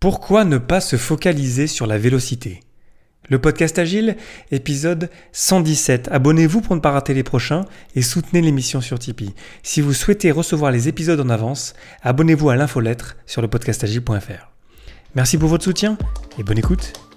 Pourquoi ne pas se focaliser sur la vélocité? Le podcast Agile, épisode 117. Abonnez-vous pour ne pas rater les prochains et soutenez l'émission sur Tipeee. Si vous souhaitez recevoir les épisodes en avance, abonnez-vous à l'infolettre sur le podcastagile.fr. Merci pour votre soutien et bonne écoute.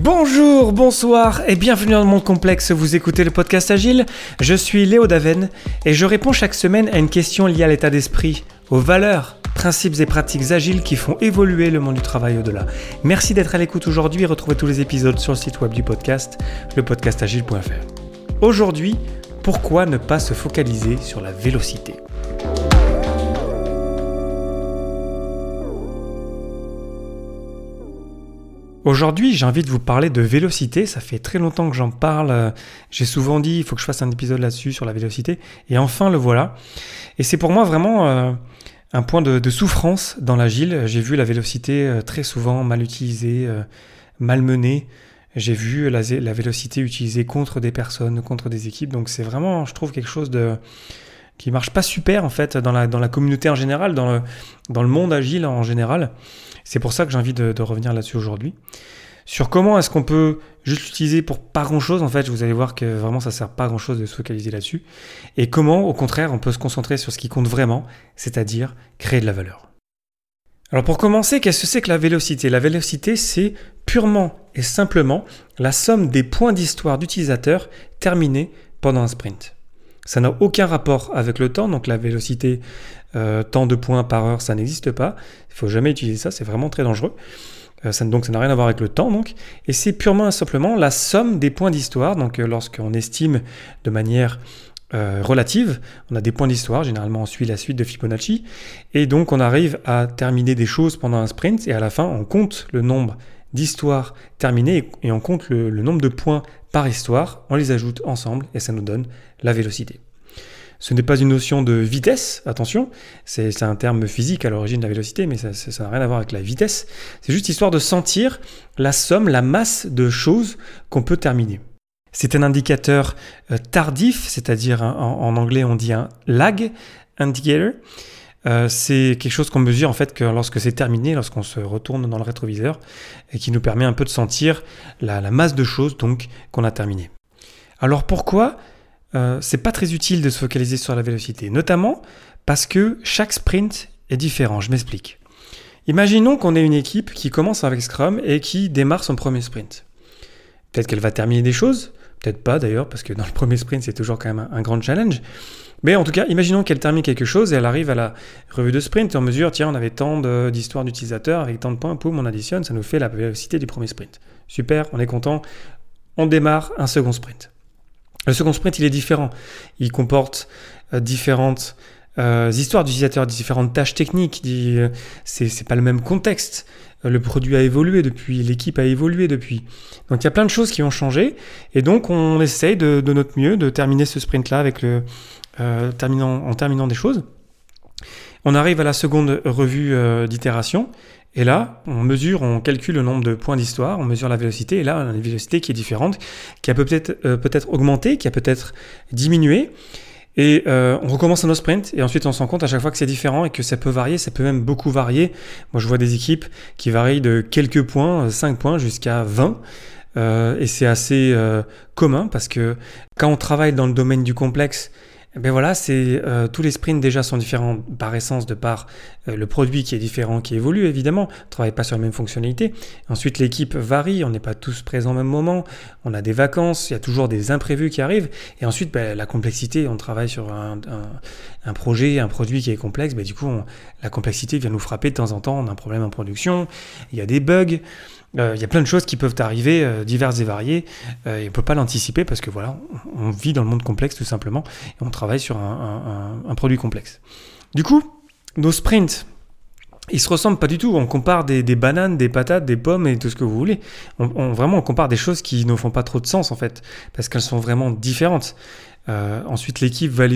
Bonjour, bonsoir et bienvenue dans le monde complexe. Vous écoutez le podcast Agile. Je suis Léo Daven et je réponds chaque semaine à une question liée à l'état d'esprit, aux valeurs, principes et pratiques agiles qui font évoluer le monde du travail au-delà. Merci d'être à l'écoute aujourd'hui et retrouvez tous les épisodes sur le site web du podcast, lepodcastagile.fr. Aujourd'hui, pourquoi ne pas se focaliser sur la vélocité? Aujourd'hui, j'ai envie de vous parler de vélocité. Ça fait très longtemps que j'en parle. J'ai souvent dit, il faut que je fasse un épisode là-dessus, sur la vélocité. Et enfin, le voilà. Et c'est pour moi vraiment euh, un point de, souffrance dans l'agile. J'ai vu la vélocité euh, très souvent mal utilisée, euh, mal menée. J'ai vu la, vélocité utilisée contre des personnes, contre des équipes. Donc c'est vraiment, je trouve, quelque chose de qui marche pas super en fait dans la, dans la communauté en général, dans le, dans le monde agile en général. C'est pour ça que j'ai envie de, revenir là-dessus aujourd'hui. Sur comment est-ce qu'on peut juste l'utiliser pour pas grand-chose, en fait, vous allez voir que vraiment ça sert pas grand-chose de se focaliser là-dessus. Et comment, au contraire, on peut se concentrer sur ce qui compte vraiment, c'est-à-dire créer de la valeur. Alors pour commencer, qu'est-ce que c'est que la vélocité? La vélocité, c'est purement et simplement la somme des points d'histoire d'utilisateur terminés pendant un sprint. Ça n'a aucun rapport avec le temps, donc la vélocité, euh, tant de points par heure, ça n'existe pas. Il faut jamais utiliser ça, c'est vraiment très dangereux. Euh, donc ça n'a rien à voir avec le temps, donc. Et c'est purement et simplement la somme des points d'histoire. Donc euh, lorsqu'on estime de manière relative. On a des points d'histoire, généralement on suit la suite de Fibonacci, et donc on arrive à terminer des choses pendant un sprint, et à la fin on compte le nombre d'histoires terminées, et on compte le nombre de points par histoire, on les ajoute ensemble, et ça nous donne la vélocité. Ce n'est pas une notion de vitesse, attention, c'est un terme physique à l'origine de la vélocité, mais ça n'a rien à voir avec la vitesse. C'est juste histoire de sentir la somme, la masse de choses qu'on peut terminer. C'est un indicateur euh, tardif, c'est-à-dire en, anglais on dit un lag indicator. Euh, c'est quelque chose qu'on mesure en fait que lorsque c'est terminé, lorsqu'on se retourne dans le rétroviseur, et qui nous permet un peu de sentir la, la masse de choses donc qu'on a terminé. Alors pourquoi euh, c'est pas très utile de se focaliser sur la vélocité, notamment parce que chaque sprint est différent. Je m'explique. Imaginons qu'on ait une équipe qui commence avec Scrum et qui démarre son premier sprint. Peut-être qu'elle va terminer des choses, peut-être pas d'ailleurs, parce que dans le premier sprint, c'est toujours quand même un, grand challenge. Mais en tout cas, imaginons qu'elle termine quelque chose et elle arrive à la revue de sprint en mesure, tiens, on avait tant d'histoires d'utilisateurs avec tant de points, poum, on additionne, ça nous fait la vélocité du premier sprint. Super, on est content, on démarre un second sprint. Le second sprint, il est différent. Il comporte euh, différentes euh, histoires d'utilisateurs, différentes tâches techniques. Euh, c'est pas le même contexte. Le produit a évolué depuis, l'équipe a évolué depuis. Donc il y a plein de choses qui ont changé. Et donc on essaye de, notre mieux de terminer ce sprint-là le, terminant, en terminant des choses. On arrive à la seconde revue d'itération. Et là, on mesure, on calcule le nombre de points d'histoire, on mesure la vélocité, et là, on a une vélocité qui est différente, qui a peut-être euh, peut-être augmenté, qui a peut-être diminué. Et euh, on recommence un autre sprint, et ensuite on se rend compte à chaque fois que c'est différent et que ça peut varier, ça peut même beaucoup varier. Moi, je vois des équipes qui varient de quelques points, 5 points, jusqu'à 20. Euh, et c'est assez commun parce que quand on travaille dans le domaine du complexe, ben voilà, c'est euh, tous les sprints déjà sont différents par essence de par euh, le produit qui est différent, qui évolue évidemment. On travaille pas sur la même fonctionnalité. Ensuite, l'équipe varie, on n'est pas tous présents au même moment. On a des vacances, il y a toujours des imprévus qui arrivent. Et ensuite, ben, la complexité, on travaille sur un, projet, un produit qui est complexe. Ben, du coup, la complexité vient nous frapper de temps en temps. On a un problème en production, il y a des bugs. Euh, il y a plein de choses qui peuvent arriver, euh, diverses et variées, euh, et on ne peut pas l'anticiper parce que voilà, on vit dans le monde complexe tout simplement, et on travaille sur un, produit complexe. Du coup, nos sprints, ils se ressemblent pas du tout. On compare des, bananes, des patates, des pommes et tout ce que vous voulez. On, vraiment, on compare des choses qui ne font pas trop de sens en fait, parce qu'elles sont vraiment différentes. Euh, ensuite, l'équipe va,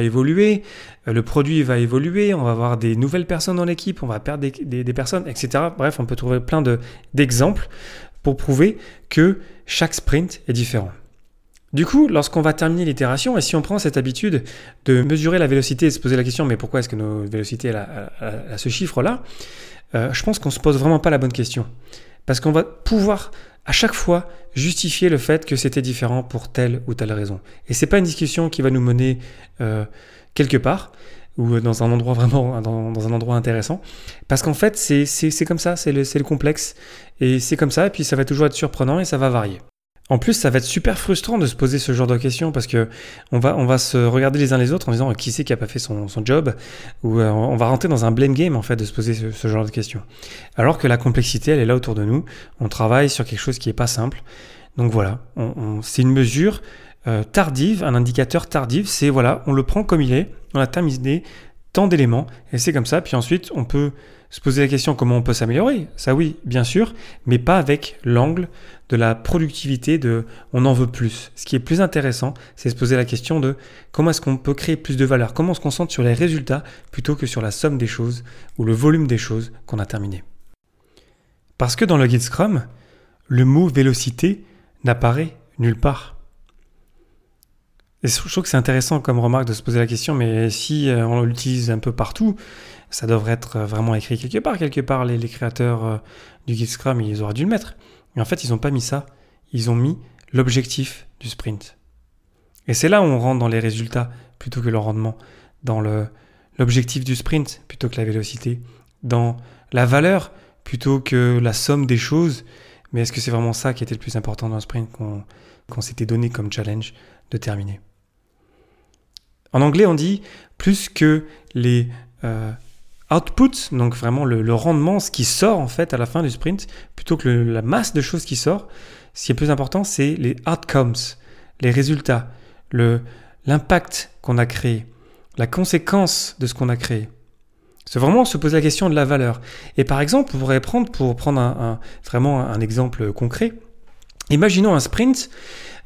évoluer, euh, le produit va évoluer, on va avoir des nouvelles personnes dans l'équipe, on va perdre des, personnes, etc. Bref, on peut trouver plein d'exemples pour prouver que chaque sprint est différent. Du coup, lorsqu'on va terminer l'itération, et si on prend cette habitude de mesurer la vélocité et se poser la question, mais pourquoi est-ce que nos vélocités à, ce chiffre-là, je pense qu'on se pose vraiment pas la bonne question. Parce qu'on va pouvoir à chaque fois justifier le fait que c'était différent pour telle ou telle raison. Et c'est pas une discussion qui va nous mener euh, quelque part ou dans un endroit vraiment dans, un endroit intéressant. Parce qu'en fait c'est comme ça c'est le, le complexe. Et c'est comme ça et puis ça va toujours être surprenant et ça va varier en plus, ça va être super frustrant de se poser ce genre de questions parce que on va, se regarder les uns les autres en disant qui c'est qui a pas fait son, job ou euh, on va rentrer dans un blame game en fait de se poser ce, genre de questions. Alors que la complexité, elle est là autour de nous. On travaille sur quelque chose qui est pas simple. Donc voilà, c'est une mesure euh, tardive, un indicateur tardif. C'est voilà, on le prend comme il est. On a terminé tant d'éléments et c'est comme ça. Puis ensuite, on peut se poser la question comment on peut s'améliorer, ça oui, bien sûr, mais pas avec l'angle de la productivité, de on en veut plus. Ce qui est plus intéressant, c'est se poser la question de comment est-ce qu'on peut créer plus de valeur, comment on se concentre sur les résultats plutôt que sur la somme des choses ou le volume des choses qu'on a terminé. Parce que dans le guide Scrum, le mot vélocité n'apparaît nulle part. Et je trouve que c'est intéressant comme remarque de se poser la question, mais si euh, on l'utilise un peu partout, ça devrait être vraiment écrit quelque part. Quelque part, les, créateurs euh, du Guide Scrum, ils auraient dû le mettre. Mais en fait, ils n'ont pas mis ça. Ils ont mis l'objectif du sprint. Et c'est là où on rentre dans les résultats plutôt que le rendement, dans l'objectif du sprint plutôt que la vélocité, dans la valeur plutôt que la somme des choses. Mais est-ce que c'est vraiment ça qui était le plus important dans le sprint qu'on s'était donné comme challenge de terminer? En anglais, on dit plus que les euh, output, donc vraiment le, rendement, ce qui sort en fait à la fin du sprint, plutôt que la masse de choses qui sort, ce qui est plus important, c'est les outcomes, les résultats, l'impact qu'on a créé, la conséquence de ce qu'on a créé. C'est vraiment se poser la question de la valeur. Et par exemple, prendre, pour prendre un, vraiment un exemple concret, imaginons un sprint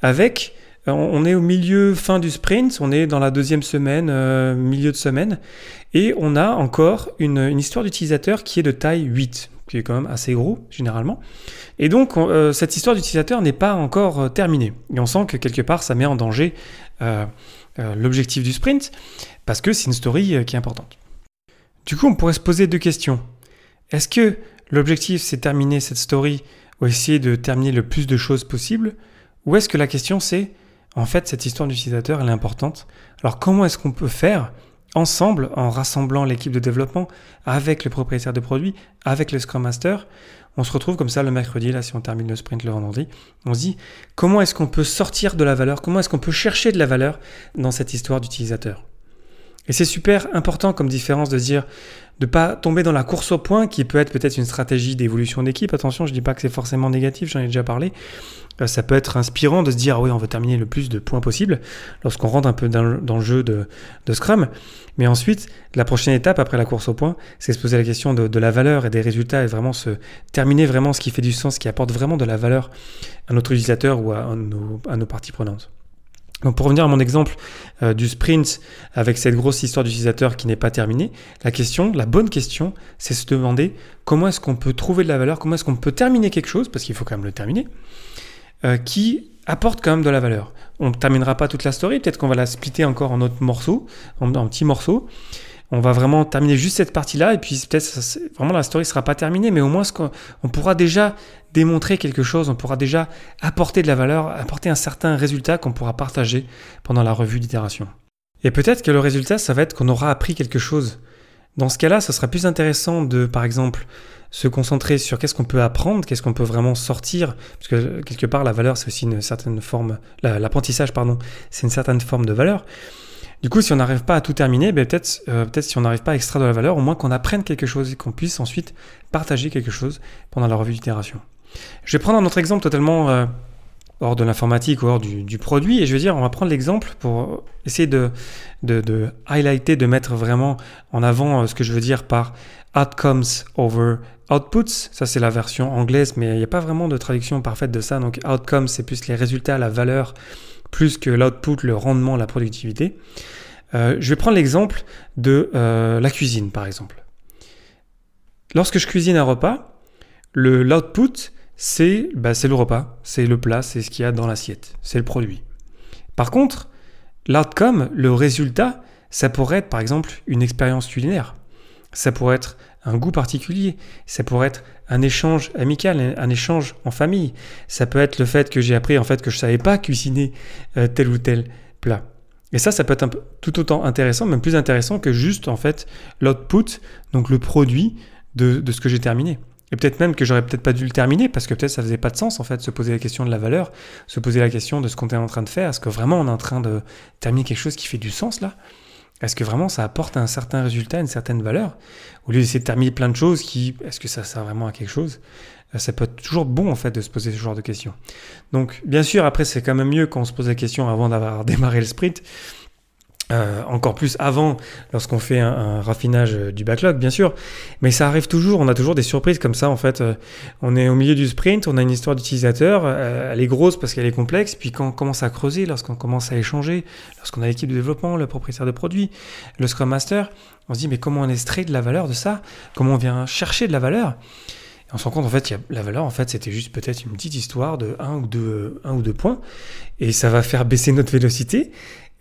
avec on est au milieu, fin du sprint, on est dans la deuxième semaine, euh, milieu de semaine, et on a encore une, histoire d'utilisateur qui est de taille 8, qui est quand même assez gros généralement. Et donc euh, cette histoire d'utilisateur n'est pas encore euh, terminée. Et on sent que quelque part ça met en danger l'objectif du sprint, parce que c'est une story qui est importante. Du coup, on pourrait se poser deux questions. Est-ce que l'objectif c'est terminer cette story ou essayer de terminer le plus de choses possible Ou est-ce que la question c'est en fait, cette histoire d'utilisateur, elle est importante. Alors comment est-ce qu'on peut faire ensemble, en rassemblant l'équipe de développement avec le propriétaire de produit, avec le Scrum Master, on se retrouve comme ça le mercredi, là si on termine le sprint le vendredi, on se dit comment est-ce qu'on peut sortir de la valeur, comment est-ce qu'on peut chercher de la valeur dans cette histoire d'utilisateur? Et c'est super important comme différence de dire de pas tomber dans la course au point qui peut être peut-être une stratégie d'évolution d'équipe. Attention, je dis pas que c'est forcément négatif, j'en ai déjà parlé. Euh, ça peut être inspirant de se dire, ah oui, on veut terminer le plus de points possible lorsqu'on rentre un peu dans, le jeu de, Scrum. Mais ensuite, la prochaine étape après la course au point, c'est se poser la question de, la valeur et des résultats et vraiment se terminer vraiment ce qui fait du sens, qui apporte vraiment de la valeur à notre utilisateur ou à nos, parties prenantes. Donc pour revenir à mon exemple euh, du sprint avec cette grosse histoire d'utilisateur qui n'est pas terminée, la question, la bonne question, c'est se demander comment est-ce qu'on peut trouver de la valeur, comment est-ce qu'on peut terminer quelque chose, parce qu'il faut quand même le terminer, euh, qui apporte quand même de la valeur. On ne terminera pas toute la story, peut-être qu'on va la splitter encore en autres morceaux, en, petits morceaux. On va vraiment terminer juste cette partie-là, et puis peut-être vraiment la story ne sera pas terminée, mais au moins on pourra déjà démontrer quelque chose, on pourra déjà apporter de la valeur, apporter un certain résultat qu'on pourra partager pendant la revue d'itération. Et peut-être que le résultat, ça va être qu'on aura appris quelque chose. Dans ce cas-là, ce sera plus intéressant de, par exemple, se concentrer sur qu'est-ce qu'on peut apprendre, qu'est-ce qu'on peut vraiment sortir, parce que quelque part la valeur c'est aussi une certaine forme, l'apprentissage pardon, c'est une certaine forme de valeur. Du coup, si on n'arrive pas à tout terminer, ben peut-être euh, peut-être si on n'arrive pas à extraire de la valeur, au moins qu'on apprenne quelque chose et qu'on puisse ensuite partager quelque chose pendant la revue d'itération. Je vais prendre un autre exemple totalement euh, hors de l'informatique ou hors du, produit, et je vais dire, on va prendre l'exemple pour essayer de highlighter, de mettre vraiment en avant euh, ce que je veux dire par outcomes over outputs. Ça, c'est la version anglaise, mais il n'y a pas vraiment de traduction parfaite de ça. Donc, outcomes, c'est plus les résultats, la valeur, plus que l'output, le rendement, la productivité. Euh, je vais prendre l'exemple de euh, la cuisine, par exemple. Lorsque je cuisine un repas, le l'output, c'est bah, le repas, c'est le plat, c'est ce qu'il y a dans l'assiette, c'est le produit. Par contre, l'outcome, le résultat, ça pourrait être par exemple une expérience culinaire. Ça pourrait être un goût particulier. Ça pourrait être un échange amical, un échange en famille. Ça peut être le fait que j'ai appris en fait que je savais pas cuisiner euh, tel ou tel plat. Et ça, ça peut être tout autant intéressant, même plus intéressant que juste en fait l'output, donc le produit de, ce que j'ai terminé. Et peut-être même que j'aurais peut-être pas dû le terminer parce que peut-être ça faisait pas de sens en fait, se poser la question de la valeur, se poser la question de ce qu'on est en train de faire. Est-ce que vraiment on est en train de terminer quelque chose qui fait du sens là? Est-ce que vraiment ça apporte un certain résultat, une certaine valeur? Au lieu d'essayer de terminer plein de choses, qui, est-ce que ça sert vraiment à quelque chose? Euh, Ça peut être toujours bon en fait de se poser ce genre de questions. Donc bien sûr, après c'est quand même mieux quand on se pose la question avant d'avoir démarré le sprint. Euh, encore plus avant, lorsqu'on fait un, raffinage du backlog, bien sûr. Mais ça arrive toujours, on a toujours des surprises comme ça. En fait, euh, on est au milieu du sprint, on a une histoire d'utilisateur, euh, elle est grosse parce qu'elle est complexe. Puis quand on commence à creuser, lorsqu'on commence à échanger, lorsqu'on a l'équipe de développement, le propriétaire de produit, le Scrum Master, on se dit mais comment on extrait de la valeur de ça? Comment on vient chercher de la valeur? On se rend compte en fait, la valeur en fait, c'était juste peut-être une petite histoire de un ou deux, un ou deux points, et ça va faire baisser notre vélocité.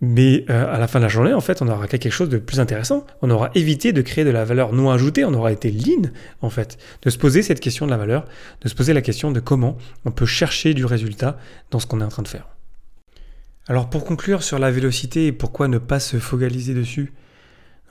Mais euh, à la fin de la journée, en fait, on aura quelque chose de plus intéressant. On aura évité de créer de la valeur non ajoutée, on aura été lean, en fait, de se poser cette question de la valeur, de se poser la question de comment on peut chercher du résultat dans ce qu'on est en train de faire. Alors pour conclure sur la vélocité et pourquoi ne pas se focaliser dessus,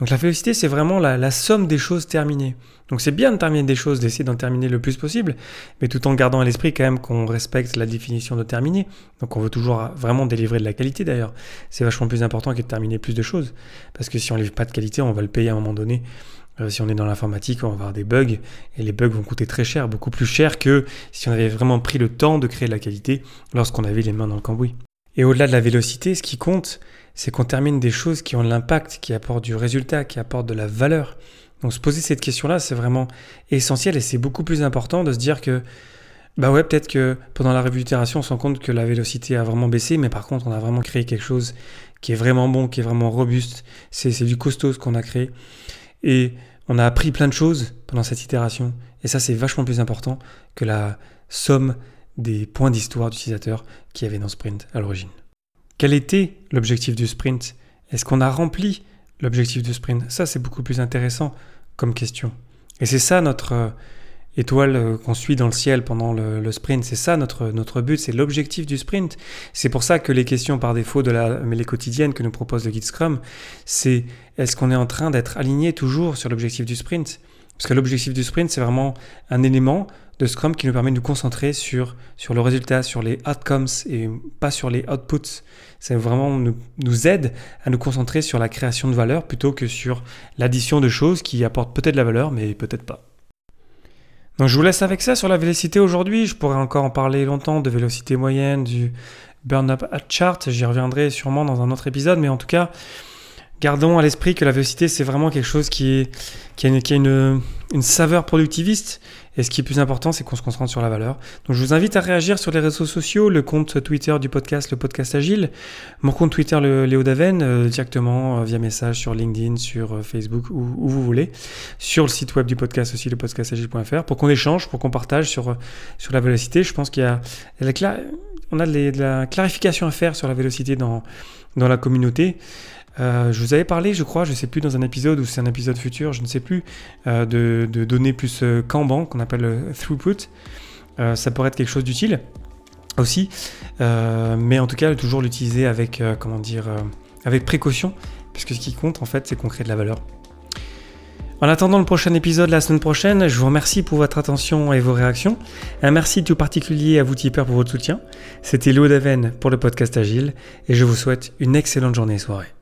donc la vélocité, c'est vraiment la, somme des choses terminées. Donc c'est bien de terminer des choses, d'essayer d'en terminer le plus possible, mais tout en gardant à l'esprit quand même qu'on respecte la définition de terminer. Donc on veut toujours vraiment délivrer de la qualité d'ailleurs. C'est vachement plus important que de terminer plus de choses. Parce que si on ne livre pas de qualité, on va le payer à un moment donné. Euh, si on est dans l'informatique, on va avoir des bugs, et les bugs vont coûter très cher, beaucoup plus cher que si on avait vraiment pris le temps de créer de la qualité lorsqu'on avait les mains dans le cambouis. Et au-delà de la vélocité, ce qui compte, c'est qu'on termine des choses qui ont l'impact, qui apportent du résultat, qui apportent de la valeur. Donc se poser cette question-là, c'est vraiment essentiel et c'est beaucoup plus important de se dire que, bah ouais, peut-être que pendant la revue d'itération, on se rend compte que la vélocité a vraiment baissé, mais par contre, on a vraiment créé quelque chose qui est vraiment bon, qui est vraiment robuste. C'est du costaud ce qu'on a créé. Et on a appris plein de choses pendant cette itération. Et ça, c'est vachement plus important que la somme des points d'histoire d'utilisateur qu'il y avait dans Sprint à l'origine. Quel était l'objectif du sprint? Est-ce qu'on a rempli l'objectif du sprint? Ça, c'est beaucoup plus intéressant comme question. Et c'est ça notre euh, étoile euh, qu'on suit dans le ciel pendant le, sprint. C'est ça notre, notre but, c'est l'objectif du sprint. C'est pour ça que les questions par défaut de la mêlée quotidienne que nous propose le guide Scrum, c'est est-ce qu'on est en train d'être aligné toujours sur l'objectif du sprint? Parce que l'objectif du sprint, c'est vraiment un élément de Scrum qui nous permet de nous concentrer sur, sur le résultat, sur les outcomes et pas sur les outputs. Ça vraiment nous, aide à nous concentrer sur la création de valeur plutôt que sur l'addition de choses qui apportent peut-être la valeur mais peut-être pas. Donc je vous laisse avec ça sur la vélocité aujourd'hui. Je pourrais encore en parler longtemps de vélocité moyenne, du burn-up chart. J'y reviendrai sûrement dans un autre épisode, mais en tout cas, gardons à l'esprit que la vélocité, c'est vraiment quelque chose qui, est, qui a, une, qui a une, une saveur productiviste et ce qui est plus important, c'est qu'on se concentre sur la valeur. Donc je vous invite à réagir sur les réseaux sociaux, le compte Twitter du podcast, le podcast Agile, mon compte Twitter, le Léo Daven, euh, directement euh, via message sur LinkedIn, sur euh, Facebook, où, où, vous voulez, sur le site web du podcast aussi, le podcastagile.fr, pour qu'on échange, pour qu'on partage sur, sur la vélocité. Je pense qu'il y a, a de la clarification à faire sur la vélocité dans, dans la communauté. Euh, je vous avais parlé, je crois, je ne sais plus dans un épisode ou c'est un épisode futur, je ne sais plus, euh, de, données plus euh, Kanban qu'on appelle throughput. ça pourrait être quelque chose d'utile aussi, mais en tout cas toujours l'utiliser avec comment dire, avec précaution, puisque ce qui compte en fait, c'est qu'on crée de la valeur. En attendant le prochain épisode la semaine prochaine, je vous remercie pour votre attention et vos réactions. Un merci tout particulier à vous tipeurs pour votre soutien. C'était Léo Daven pour le podcast Agile et je vous souhaite une excellente journée et soirée.